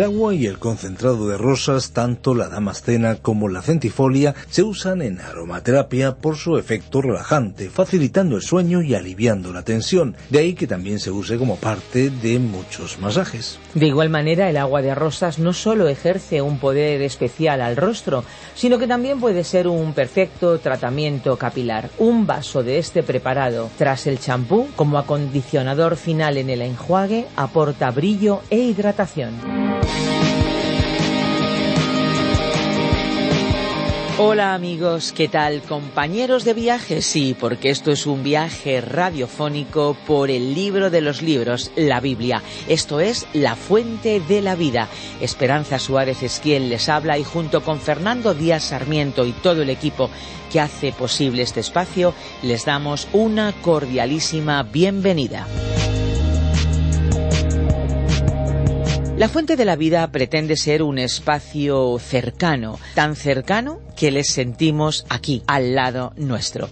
El agua y el concentrado de rosas, tanto la damascena como la centifolia, se usan en aromaterapia por su efecto relajante, facilitando el sueño y aliviando la tensión. De ahí que también se use como parte de muchos masajes. De igual manera, el agua de rosas no solo ejerce un poder especial al rostro, sino que también puede ser un perfecto tratamiento capilar. Un vaso de este preparado, tras el champú, como acondicionador final en el enjuague, aporta brillo e hidratación. Hola amigos, ¿qué tal? Compañeros de viaje, sí, porque esto es un viaje radiofónico por el libro de los libros, la Biblia. Esto es La Fuente de la Vida. Esperanza Suárez es quien les habla y junto con Fernando Díaz Sarmiento y todo el equipo que hace posible este espacio, les damos una cordialísima bienvenida. La Fuente de la Vida pretende ser un espacio cercano, tan cercano que les sentimos aquí, al lado nuestro.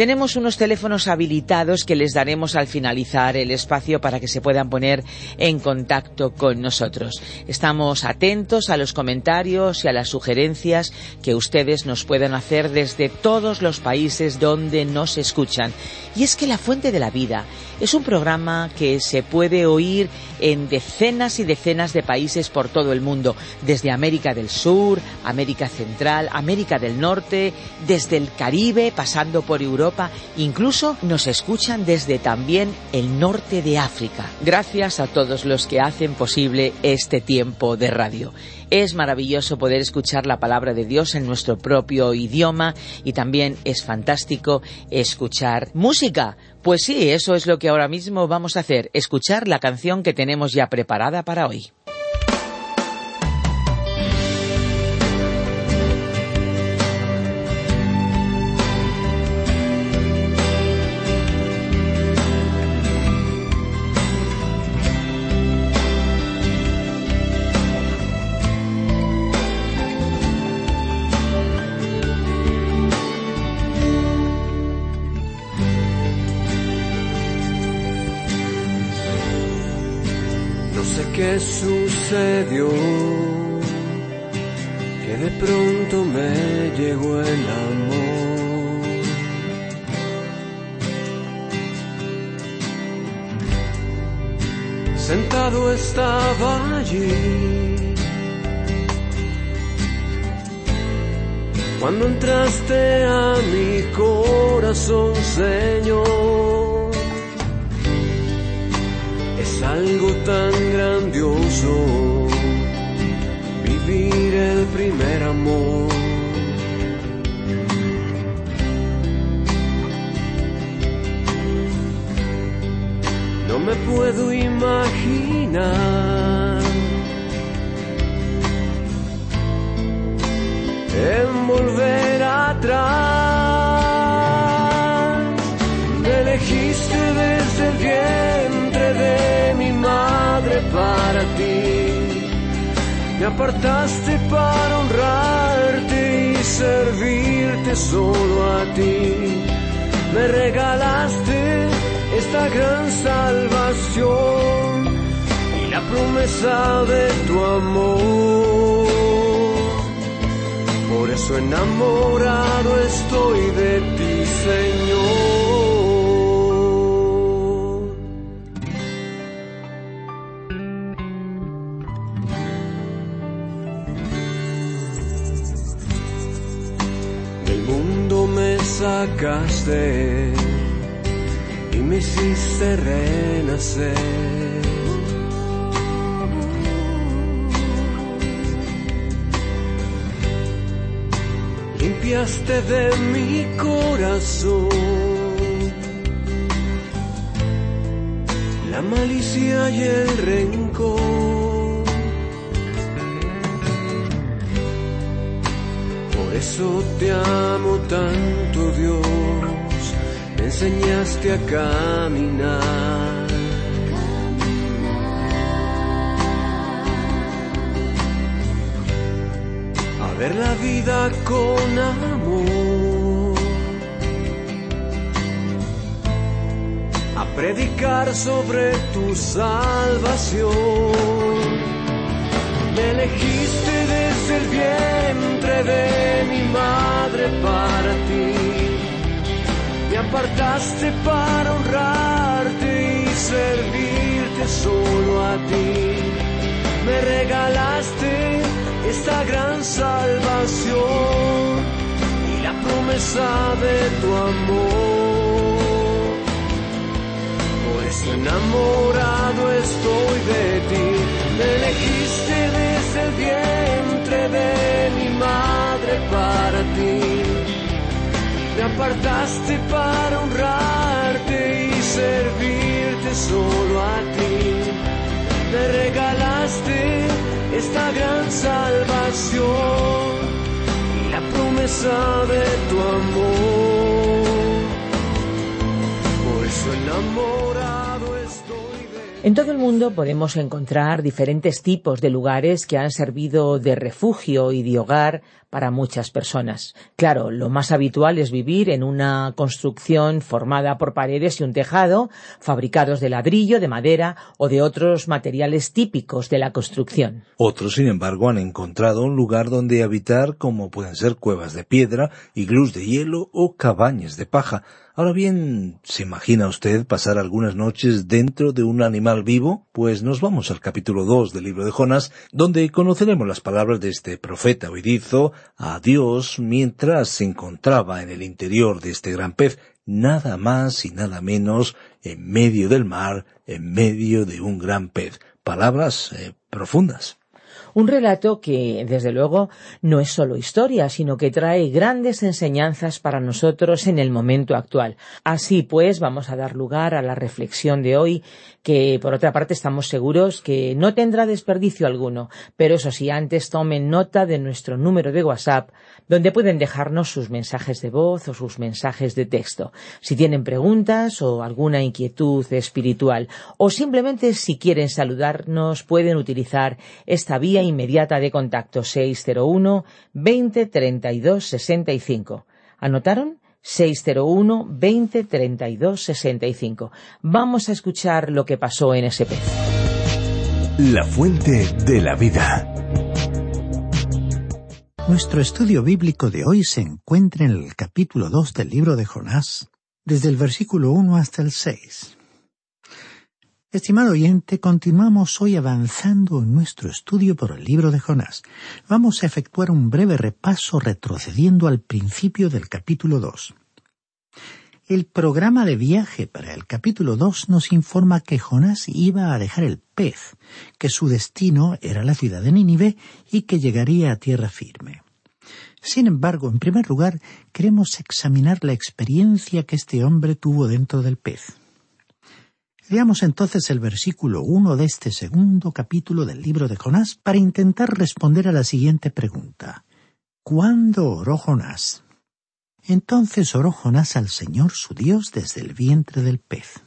Tenemos unos teléfonos habilitados que les daremos al finalizar el espacio para que se puedan poner en contacto con nosotros. Estamos atentos a los comentarios y a las sugerencias que ustedes nos puedan hacer desde todos los países donde nos escuchan. Y es que La Fuente de la Vida es un programa que se puede oír en decenas y decenas de países por todo el mundo, desde América del Sur, América Central, América del Norte, desde el Caribe, pasando por Europa, incluso nos escuchan desde también el norte de África. Gracias a todos los que hacen posible este tiempo de radio. Es maravilloso poder escuchar la palabra de Dios en nuestro propio idioma y también es fantástico escuchar música. Pues sí, eso es lo que ahora mismo vamos a hacer, escuchar la canción que tenemos ya preparada para hoy. Sucedió que de pronto me llegó el amor. Sentado estaba allí. Cuando entraste a mi corazón, Señor algo tan grandioso vivir el primer amor. No me puedo imaginar en volver atrás. Me elegiste desde el para ti. Me apartaste para honrarte y servirte solo a ti. Me regalaste esta gran salvación y la promesa de tu amor. Por eso enamorado estoy de ti, Señor. Sacaste y me hiciste renacer. Limpiaste de mi corazón la malicia y el rencor. Eso te amo tanto Dios, me enseñaste a caminar. A ver la vida con amor. A predicar sobre tu salvación. Me elegiste desde el vientre de mi madre para ti. Me apartaste para honrarte y servirte solo a ti. Me regalaste esta gran salvación y la promesa de tu amor. Por eso enamorado estoy de ti. Me elegiste desde el vientre de mi madre para ti. Me apartaste para honrarte y servirte solo a ti. Me regalaste esta gran salvación y la promesa de tu amor. Por eso enamorado estoy En todo el mundo podemos encontrar diferentes tipos de lugares que han servido de refugio y de hogar para muchas personas. Claro, lo más habitual es vivir en una construcción formada por paredes y un tejado, fabricados de ladrillo, de madera o de otros materiales típicos de la construcción. Otros, sin embargo, han encontrado un lugar donde habitar como pueden ser cuevas de piedra, iglús de hielo o cabañas de paja. Ahora bien, ¿se imagina usted pasar algunas noches dentro de un animal vivo? Pues nos vamos al capítulo 2 del libro de Jonás, donde conoceremos las palabras de este profeta oidizo a Dios mientras se encontraba en el interior de este gran pez, nada más y nada menos en medio del mar, en medio de un gran pez. Palabras eh, profundas. Un relato que, desde luego, no es solo historia, sino que trae grandes enseñanzas para nosotros en el momento actual. Así pues, vamos a dar lugar a la reflexión de hoy, que por otra parte estamos seguros que no tendrá desperdicio alguno, pero eso sí, antes tomen nota de nuestro número de WhatsApp, donde pueden dejarnos sus mensajes de voz o sus mensajes de texto. Si tienen preguntas o alguna inquietud espiritual, o simplemente si quieren saludarnos, pueden utilizar esta vía inmediata de contacto 601 20 32 65. ¿Anotaron? 601 20 32 65. Vamos a escuchar lo que pasó en ese pez. La fuente de la vida. Nuestro estudio bíblico de hoy se encuentra en el capítulo 2 del libro de Jonás, desde el versículo 1 hasta el 6. Estimado oyente, continuamos hoy avanzando en nuestro estudio por el libro de Jonás. Vamos a efectuar un breve repaso retrocediendo al principio del capítulo 2. El programa de viaje para el capítulo 2 nos informa que Jonás iba a dejar el pez, que su destino era la ciudad de Nínive y que llegaría a tierra firme. Sin embargo, en primer lugar, queremos examinar la experiencia que este hombre tuvo dentro del pez. Leamos entonces el versículo 1 de este segundo capítulo del libro de Jonás para intentar responder a la siguiente pregunta. ¿Cuándo oró Jonás? Entonces oró Jonás al Señor su Dios desde el vientre del pez.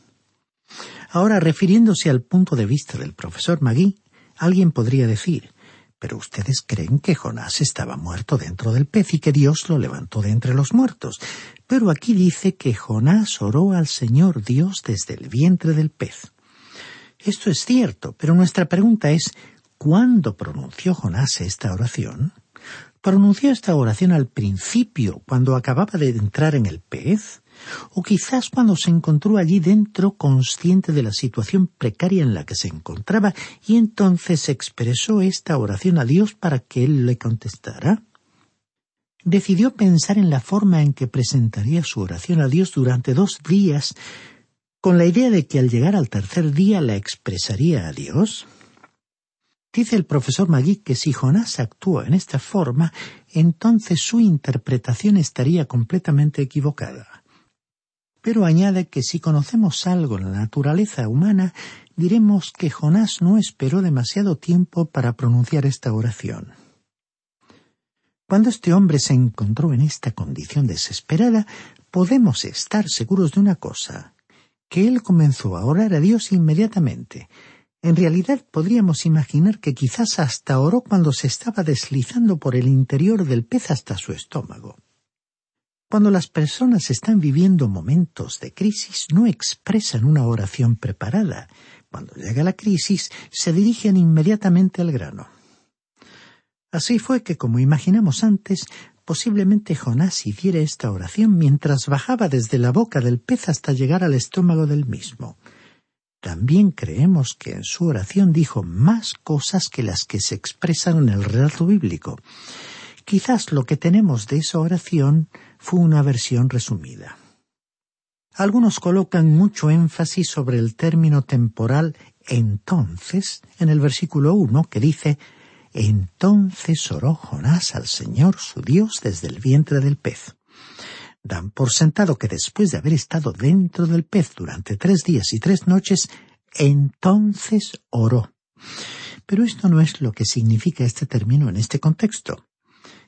Ahora, refiriéndose al punto de vista del profesor Magui, alguien podría decir, pero ustedes creen que Jonás estaba muerto dentro del pez y que Dios lo levantó de entre los muertos. Pero aquí dice que Jonás oró al Señor Dios desde el vientre del pez. Esto es cierto, pero nuestra pregunta es ¿cuándo pronunció Jonás esta oración? ¿Pronunció esta oración al principio, cuando acababa de entrar en el pez? ¿O quizás cuando se encontró allí dentro consciente de la situación precaria en la que se encontraba y entonces expresó esta oración a Dios para que Él le contestara? Decidió pensar en la forma en que presentaría su oración a Dios durante dos días, con la idea de que al llegar al tercer día la expresaría a Dios. Dice el profesor Magui que si Jonás actuó en esta forma, entonces su interpretación estaría completamente equivocada. Pero añade que si conocemos algo en la naturaleza humana, diremos que Jonás no esperó demasiado tiempo para pronunciar esta oración. Cuando este hombre se encontró en esta condición desesperada, podemos estar seguros de una cosa, que él comenzó a orar a Dios inmediatamente. En realidad podríamos imaginar que quizás hasta oró cuando se estaba deslizando por el interior del pez hasta su estómago. Cuando las personas están viviendo momentos de crisis no expresan una oración preparada. Cuando llega la crisis se dirigen inmediatamente al grano. Así fue que, como imaginamos antes, posiblemente Jonás hiciera esta oración mientras bajaba desde la boca del pez hasta llegar al estómago del mismo. También creemos que en su oración dijo más cosas que las que se expresan en el relato bíblico. Quizás lo que tenemos de esa oración fue una versión resumida. Algunos colocan mucho énfasis sobre el término temporal entonces en el versículo 1 que dice Entonces oró Jonás al Señor su Dios desde el vientre del pez. Dan por sentado que después de haber estado dentro del pez durante tres días y tres noches, entonces oró. Pero esto no es lo que significa este término en este contexto.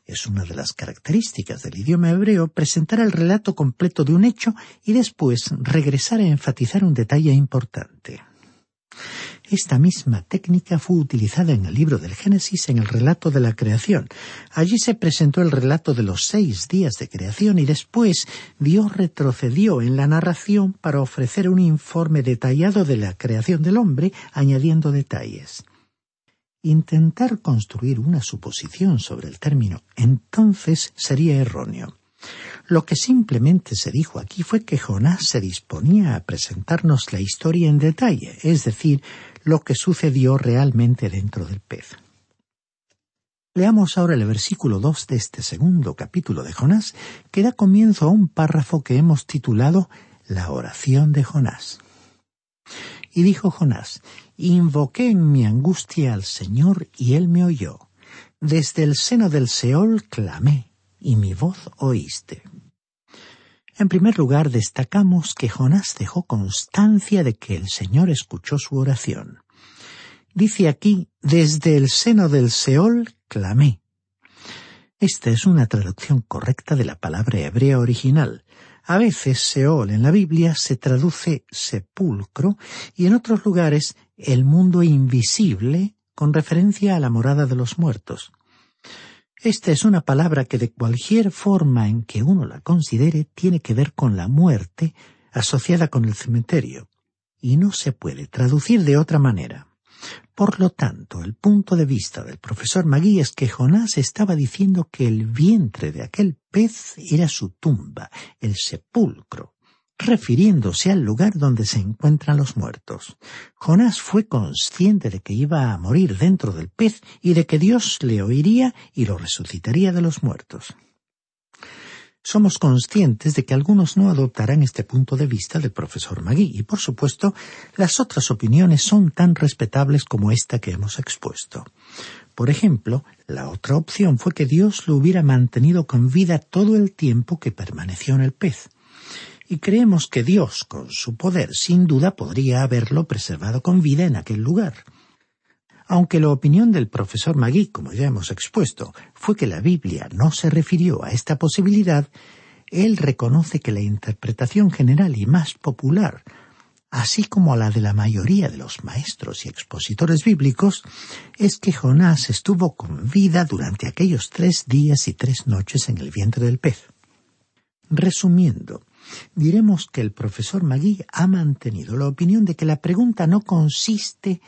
Es una de las características del idioma hebreo presentar el relato completo de un hecho y después regresar a enfatizar un detalle importante. Esta misma técnica fue utilizada en el libro del Génesis en el relato de la creación. Allí se presentó el relato de los seis días de creación y después Dios retrocedió en la narración para ofrecer un informe detallado de la creación del hombre, añadiendo detalles. Intentar construir una suposición sobre el término entonces sería erróneo. Lo que simplemente se dijo aquí fue que Jonás se disponía a presentarnos la historia en detalle, es decir, lo que sucedió realmente dentro del pez. Leamos ahora el versículo 2 de este segundo capítulo de Jonás, que da comienzo a un párrafo que hemos titulado La oración de Jonás. Y dijo Jonás, Invoqué en mi angustia al Señor y él me oyó. Desde el seno del Seol clamé, y mi voz oíste. En primer lugar, destacamos que Jonás dejó constancia de que el Señor escuchó su oración. Dice aquí, desde el seno del Seol clamé. Esta es una traducción correcta de la palabra hebrea original, a veces Seol en la Biblia se traduce sepulcro y en otros lugares el mundo invisible con referencia a la morada de los muertos. Esta es una palabra que de cualquier forma en que uno la considere tiene que ver con la muerte asociada con el cementerio, y no se puede traducir de otra manera. Por lo tanto, el punto de vista del profesor Magui es que Jonás estaba diciendo que el vientre de aquel pez era su tumba, el sepulcro, refiriéndose al lugar donde se encuentran los muertos. Jonás fue consciente de que iba a morir dentro del pez y de que Dios le oiría y lo resucitaría de los muertos somos conscientes de que algunos no adoptarán este punto de vista del profesor Magui y, por supuesto, las otras opiniones son tan respetables como esta que hemos expuesto. Por ejemplo, la otra opción fue que Dios lo hubiera mantenido con vida todo el tiempo que permaneció en el pez. Y creemos que Dios, con su poder, sin duda podría haberlo preservado con vida en aquel lugar. Aunque la opinión del profesor Magui, como ya hemos expuesto, fue que la Biblia no se refirió a esta posibilidad, él reconoce que la interpretación general y más popular, así como la de la mayoría de los maestros y expositores bíblicos, es que Jonás estuvo con vida durante aquellos tres días y tres noches en el vientre del pez. Resumiendo, diremos que el profesor Magui ha mantenido la opinión de que la pregunta no consiste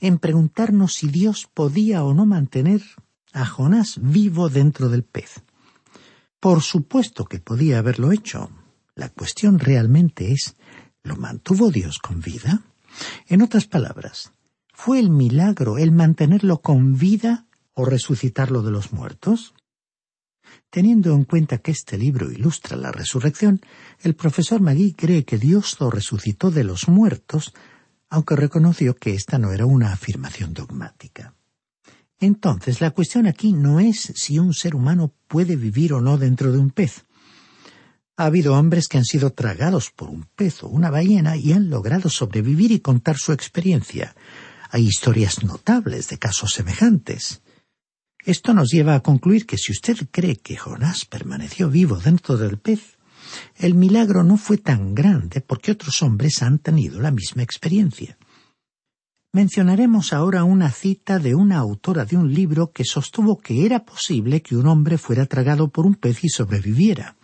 en preguntarnos si Dios podía o no mantener a Jonás vivo dentro del pez. Por supuesto que podía haberlo hecho. La cuestión realmente es, ¿lo mantuvo Dios con vida? En otras palabras, ¿fue el milagro el mantenerlo con vida o resucitarlo de los muertos? Teniendo en cuenta que este libro ilustra la resurrección, el profesor Magui cree que Dios lo resucitó de los muertos aunque reconoció que esta no era una afirmación dogmática. Entonces, la cuestión aquí no es si un ser humano puede vivir o no dentro de un pez. Ha habido hombres que han sido tragados por un pez o una ballena y han logrado sobrevivir y contar su experiencia. Hay historias notables de casos semejantes. Esto nos lleva a concluir que si usted cree que Jonás permaneció vivo dentro del pez, el milagro no fue tan grande porque otros hombres han tenido la misma experiencia. Mencionaremos ahora una cita de una autora de un libro que sostuvo que era posible que un hombre fuera tragado por un pez y sobreviviera.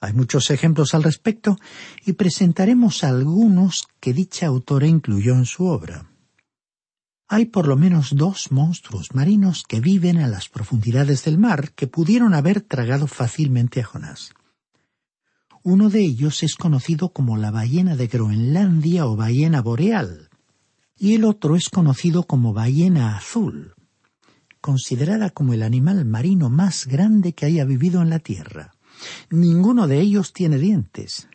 Hay muchos ejemplos al respecto y presentaremos algunos que dicha autora incluyó en su obra. Hay por lo menos dos monstruos marinos que viven en las profundidades del mar que pudieron haber tragado fácilmente a Jonás. Uno de ellos es conocido como la ballena de Groenlandia o ballena boreal, y el otro es conocido como ballena azul, considerada como el animal marino más grande que haya vivido en la Tierra. Ninguno de ellos tiene dientes.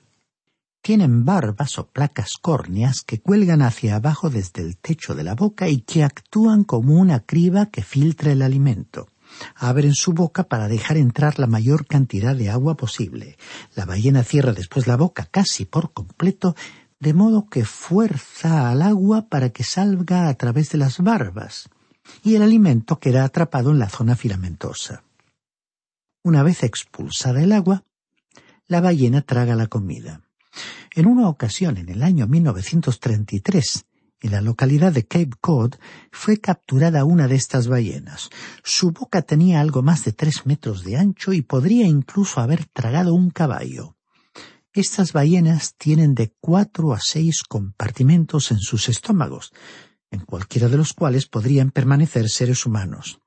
Tienen barbas o placas córneas que cuelgan hacia abajo desde el techo de la boca y que actúan como una criba que filtra el alimento. Abren su boca para dejar entrar la mayor cantidad de agua posible. La ballena cierra después la boca casi por completo, de modo que fuerza al agua para que salga a través de las barbas, y el alimento queda atrapado en la zona filamentosa. Una vez expulsada el agua, la ballena traga la comida. En una ocasión, en el año 1933, en la localidad de Cape Cod, fue capturada una de estas ballenas. Su boca tenía algo más de tres metros de ancho y podría incluso haber tragado un caballo. Estas ballenas tienen de cuatro a seis compartimentos en sus estómagos, en cualquiera de los cuales podrían permanecer seres humanos.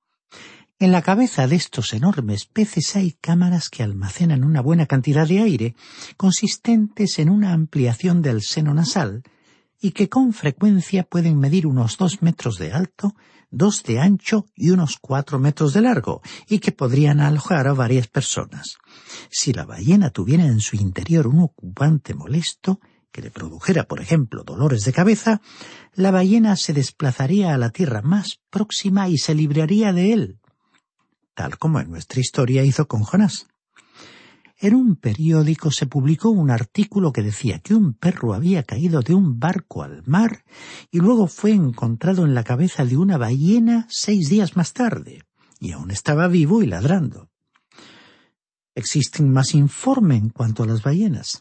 En la cabeza de estos enormes peces hay cámaras que almacenan una buena cantidad de aire, consistentes en una ampliación del seno nasal, y que con frecuencia pueden medir unos dos metros de alto, dos de ancho y unos cuatro metros de largo, y que podrían alojar a varias personas. Si la ballena tuviera en su interior un ocupante molesto, que le produjera, por ejemplo, dolores de cabeza, la ballena se desplazaría a la tierra más próxima y se libraría de él tal como en nuestra historia hizo con Jonás. En un periódico se publicó un artículo que decía que un perro había caído de un barco al mar y luego fue encontrado en la cabeza de una ballena seis días más tarde, y aún estaba vivo y ladrando. Existen más informes en cuanto a las ballenas.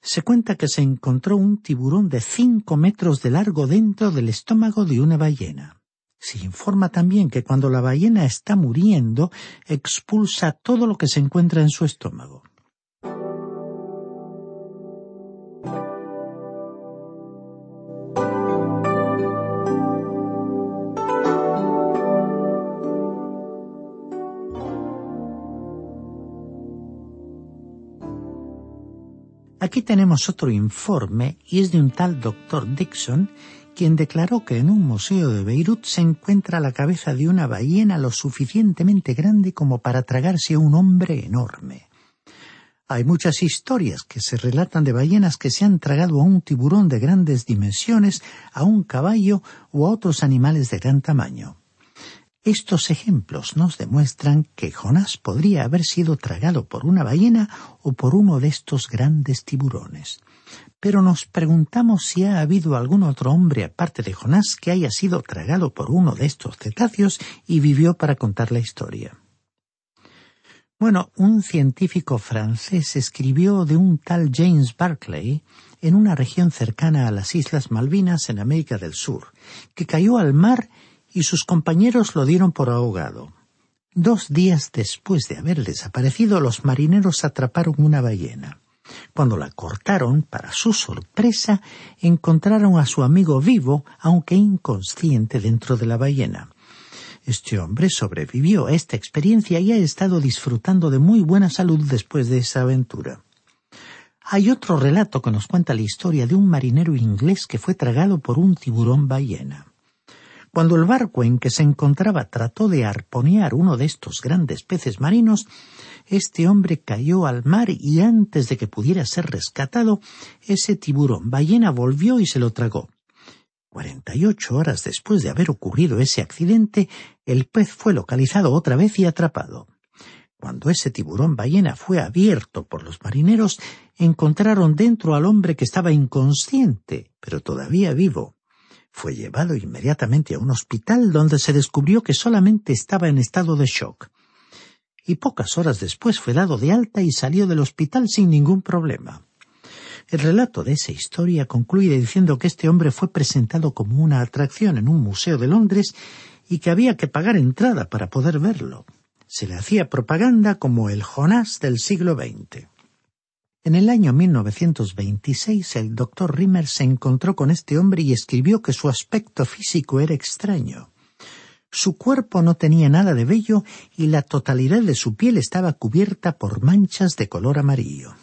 Se cuenta que se encontró un tiburón de cinco metros de largo dentro del estómago de una ballena. Se informa también que cuando la ballena está muriendo, expulsa todo lo que se encuentra en su estómago. Aquí tenemos otro informe y es de un tal doctor Dixon quien declaró que en un museo de Beirut se encuentra la cabeza de una ballena lo suficientemente grande como para tragarse a un hombre enorme. Hay muchas historias que se relatan de ballenas que se han tragado a un tiburón de grandes dimensiones, a un caballo o a otros animales de gran tamaño. Estos ejemplos nos demuestran que Jonás podría haber sido tragado por una ballena o por uno de estos grandes tiburones pero nos preguntamos si ha habido algún otro hombre aparte de Jonás que haya sido tragado por uno de estos cetáceos y vivió para contar la historia. Bueno, un científico francés escribió de un tal James Barclay en una región cercana a las Islas Malvinas en América del Sur, que cayó al mar y sus compañeros lo dieron por ahogado. Dos días después de haber desaparecido, los marineros atraparon una ballena. Cuando la cortaron, para su sorpresa, encontraron a su amigo vivo, aunque inconsciente, dentro de la ballena. Este hombre sobrevivió a esta experiencia y ha estado disfrutando de muy buena salud después de esa aventura. Hay otro relato que nos cuenta la historia de un marinero inglés que fue tragado por un tiburón ballena. Cuando el barco en que se encontraba trató de arponear uno de estos grandes peces marinos, este hombre cayó al mar y antes de que pudiera ser rescatado, ese tiburón ballena volvió y se lo tragó. Cuarenta y ocho horas después de haber ocurrido ese accidente, el pez fue localizado otra vez y atrapado. Cuando ese tiburón ballena fue abierto por los marineros, encontraron dentro al hombre que estaba inconsciente, pero todavía vivo. Fue llevado inmediatamente a un hospital donde se descubrió que solamente estaba en estado de shock. Y pocas horas después fue dado de alta y salió del hospital sin ningún problema. El relato de esa historia concluye diciendo que este hombre fue presentado como una atracción en un museo de Londres y que había que pagar entrada para poder verlo se le hacía propaganda como el Jonás del siglo XX. En el año 1926 el doctor Rimmer se encontró con este hombre y escribió que su aspecto físico era extraño. Su cuerpo no tenía nada de vello y la totalidad de su piel estaba cubierta por manchas de color amarillo.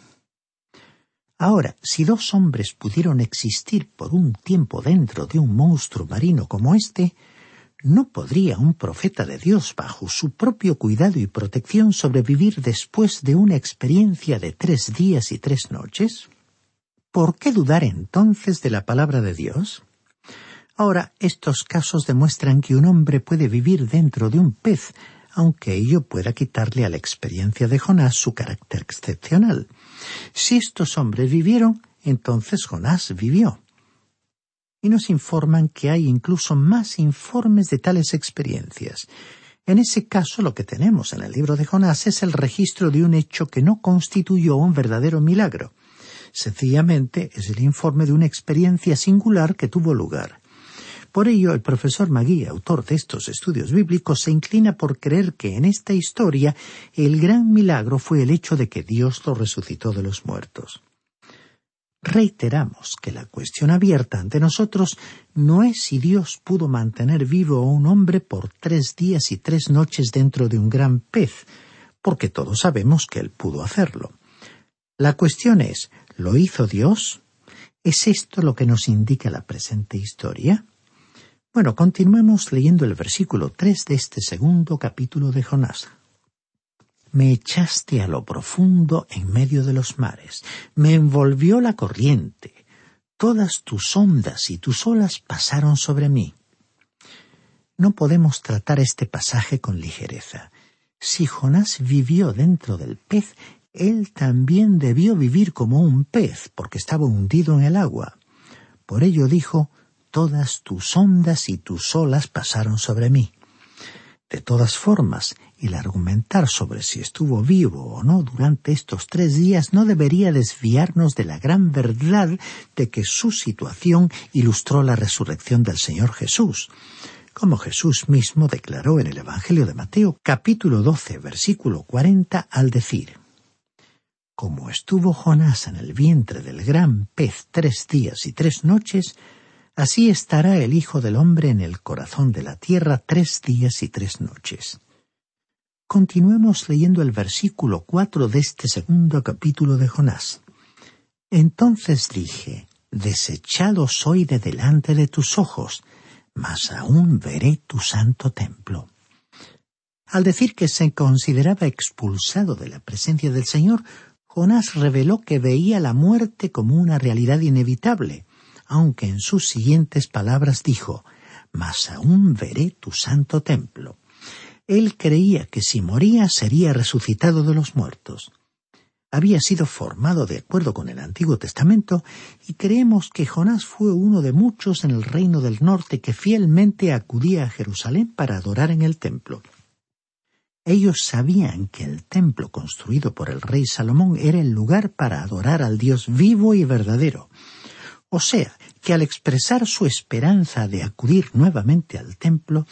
Ahora, si dos hombres pudieron existir por un tiempo dentro de un monstruo marino como este, ¿No podría un profeta de Dios, bajo su propio cuidado y protección, sobrevivir después de una experiencia de tres días y tres noches? ¿Por qué dudar entonces de la palabra de Dios? Ahora, estos casos demuestran que un hombre puede vivir dentro de un pez, aunque ello pueda quitarle a la experiencia de Jonás su carácter excepcional. Si estos hombres vivieron, entonces Jonás vivió y nos informan que hay incluso más informes de tales experiencias. En ese caso lo que tenemos en el libro de Jonás es el registro de un hecho que no constituyó un verdadero milagro. Sencillamente es el informe de una experiencia singular que tuvo lugar. Por ello, el profesor Magui, autor de estos estudios bíblicos, se inclina por creer que en esta historia el gran milagro fue el hecho de que Dios lo resucitó de los muertos. Reiteramos que la cuestión abierta ante nosotros no es si Dios pudo mantener vivo a un hombre por tres días y tres noches dentro de un gran pez, porque todos sabemos que Él pudo hacerlo. La cuestión es, ¿lo hizo Dios? ¿Es esto lo que nos indica la presente historia? Bueno, continuemos leyendo el versículo tres de este segundo capítulo de Jonás me echaste a lo profundo en medio de los mares, me envolvió la corriente, todas tus ondas y tus olas pasaron sobre mí. No podemos tratar este pasaje con ligereza. Si Jonás vivió dentro del pez, él también debió vivir como un pez, porque estaba hundido en el agua. Por ello dijo, Todas tus ondas y tus olas pasaron sobre mí. De todas formas, el argumentar sobre si estuvo vivo o no durante estos tres días no debería desviarnos de la gran verdad de que su situación ilustró la resurrección del Señor Jesús, como Jesús mismo declaró en el Evangelio de Mateo capítulo 12 versículo 40 al decir Como estuvo Jonás en el vientre del gran pez tres días y tres noches, así estará el Hijo del Hombre en el corazón de la tierra tres días y tres noches. Continuemos leyendo el versículo cuatro de este segundo capítulo de Jonás. Entonces dije, Desechado soy de delante de tus ojos, mas aún veré tu santo templo. Al decir que se consideraba expulsado de la presencia del Señor, Jonás reveló que veía la muerte como una realidad inevitable, aunque en sus siguientes palabras dijo, Mas aún veré tu santo templo él creía que si moría sería resucitado de los muertos. Había sido formado de acuerdo con el Antiguo Testamento y creemos que Jonás fue uno de muchos en el reino del norte que fielmente acudía a Jerusalén para adorar en el templo. Ellos sabían que el templo construido por el rey Salomón era el lugar para adorar al Dios vivo y verdadero. O sea, que al expresar su esperanza de acudir nuevamente al templo,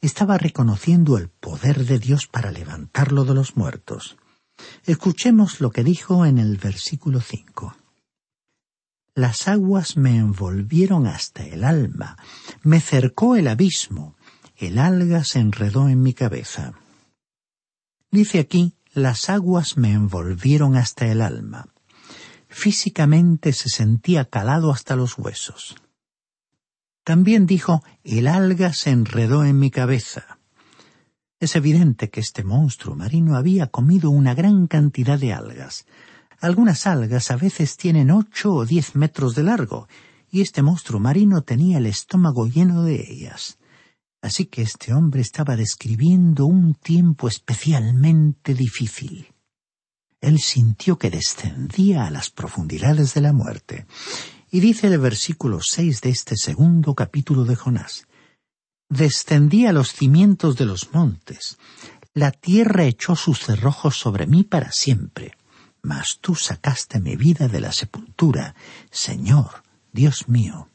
estaba reconociendo el poder de Dios para levantarlo de los muertos. Escuchemos lo que dijo en el versículo cinco. Las aguas me envolvieron hasta el alma, me cercó el abismo, el alga se enredó en mi cabeza. Dice aquí, las aguas me envolvieron hasta el alma. Físicamente se sentía calado hasta los huesos. También dijo, el alga se enredó en mi cabeza. Es evidente que este monstruo marino había comido una gran cantidad de algas. Algunas algas a veces tienen ocho o diez metros de largo, y este monstruo marino tenía el estómago lleno de ellas. Así que este hombre estaba describiendo un tiempo especialmente difícil. Él sintió que descendía a las profundidades de la muerte. Y dice el versículo seis de este segundo capítulo de Jonás. Descendí a los cimientos de los montes. La tierra echó sus cerrojos sobre mí para siempre. Mas tú sacaste mi vida de la sepultura, Señor, Dios mío.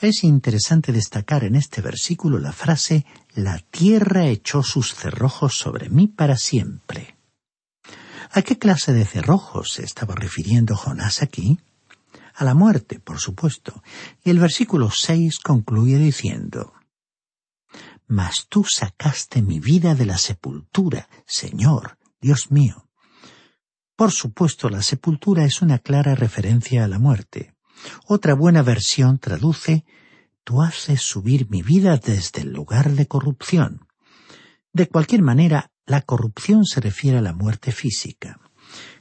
Es interesante destacar en este versículo la frase La tierra echó sus cerrojos sobre mí para siempre. ¿A qué clase de cerrojos se estaba refiriendo Jonás aquí? A la muerte, por supuesto. Y el versículo seis concluye diciendo Mas tú sacaste mi vida de la sepultura, Señor, Dios mío. Por supuesto, la sepultura es una clara referencia a la muerte. Otra buena versión traduce Tú haces subir mi vida desde el lugar de corrupción. De cualquier manera, la corrupción se refiere a la muerte física.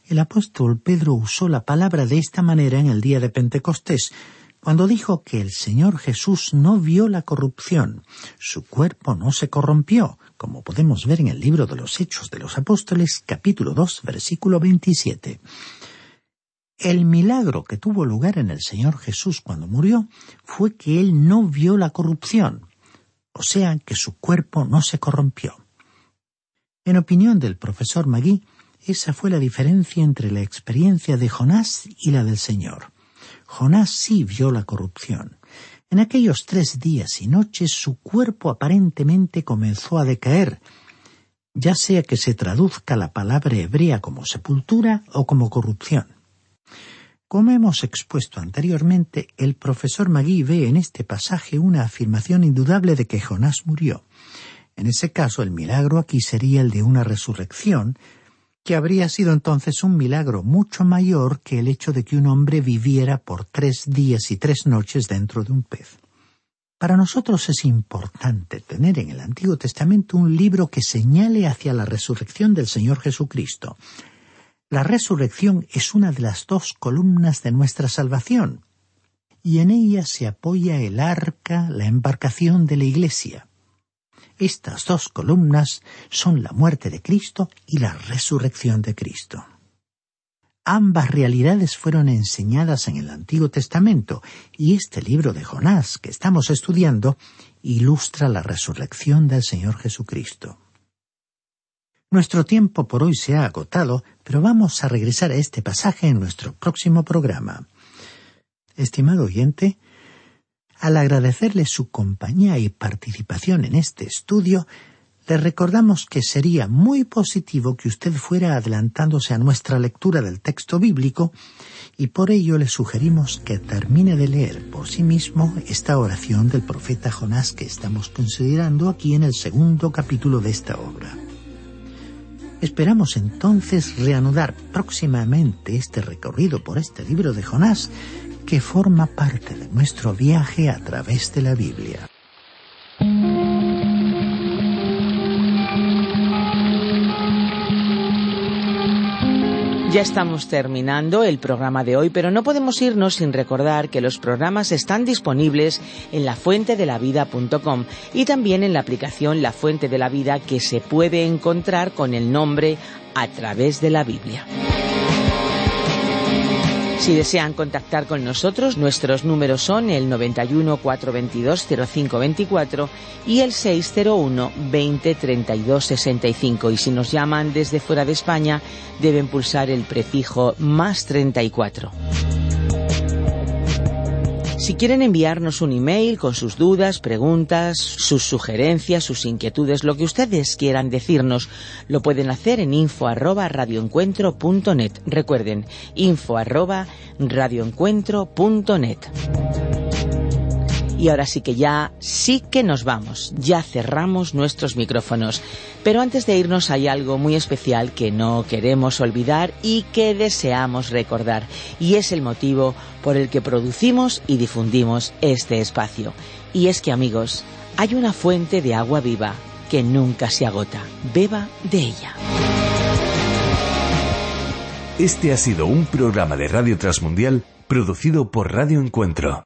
El apóstol Pedro usó la palabra de esta manera en el día de Pentecostés, cuando dijo que el Señor Jesús no vio la corrupción, su cuerpo no se corrompió, como podemos ver en el libro de los Hechos de los Apóstoles, capítulo 2, versículo 27. El milagro que tuvo lugar en el Señor Jesús cuando murió fue que Él no vio la corrupción, o sea que su cuerpo no se corrompió. En opinión del profesor Magui, esa fue la diferencia entre la experiencia de Jonás y la del Señor. Jonás sí vio la corrupción. En aquellos tres días y noches su cuerpo aparentemente comenzó a decaer, ya sea que se traduzca la palabra hebrea como sepultura o como corrupción. Como hemos expuesto anteriormente, el profesor Magui ve en este pasaje una afirmación indudable de que Jonás murió. En ese caso, el milagro aquí sería el de una resurrección, que habría sido entonces un milagro mucho mayor que el hecho de que un hombre viviera por tres días y tres noches dentro de un pez. Para nosotros es importante tener en el Antiguo Testamento un libro que señale hacia la resurrección del Señor Jesucristo, la resurrección es una de las dos columnas de nuestra salvación, y en ella se apoya el arca, la embarcación de la Iglesia. Estas dos columnas son la muerte de Cristo y la resurrección de Cristo. Ambas realidades fueron enseñadas en el Antiguo Testamento y este libro de Jonás que estamos estudiando ilustra la resurrección del Señor Jesucristo. Nuestro tiempo por hoy se ha agotado, pero vamos a regresar a este pasaje en nuestro próximo programa. Estimado oyente, al agradecerle su compañía y participación en este estudio, le recordamos que sería muy positivo que usted fuera adelantándose a nuestra lectura del texto bíblico y por ello le sugerimos que termine de leer por sí mismo esta oración del profeta Jonás que estamos considerando aquí en el segundo capítulo de esta obra. Esperamos entonces reanudar próximamente este recorrido por este libro de Jonás que forma parte de nuestro viaje a través de la Biblia. Ya estamos terminando el programa de hoy, pero no podemos irnos sin recordar que los programas están disponibles en lafuentedelavida.com y también en la aplicación La Fuente de la Vida que se puede encontrar con el nombre A través de la Biblia. Si desean contactar con nosotros, nuestros números son el 91 422 0524 y el 601 20 32 65. Y si nos llaman desde fuera de España, deben pulsar el prefijo más 34. Si quieren enviarnos un email con sus dudas, preguntas, sus sugerencias, sus inquietudes, lo que ustedes quieran decirnos, lo pueden hacer en info. Recuerden, info arroba radioencuentro.net. Y ahora sí que ya, sí que nos vamos, ya cerramos nuestros micrófonos. Pero antes de irnos hay algo muy especial que no queremos olvidar y que deseamos recordar. Y es el motivo por el que producimos y difundimos este espacio. Y es que amigos, hay una fuente de agua viva que nunca se agota. Beba de ella. Este ha sido un programa de Radio Transmundial producido por Radio Encuentro.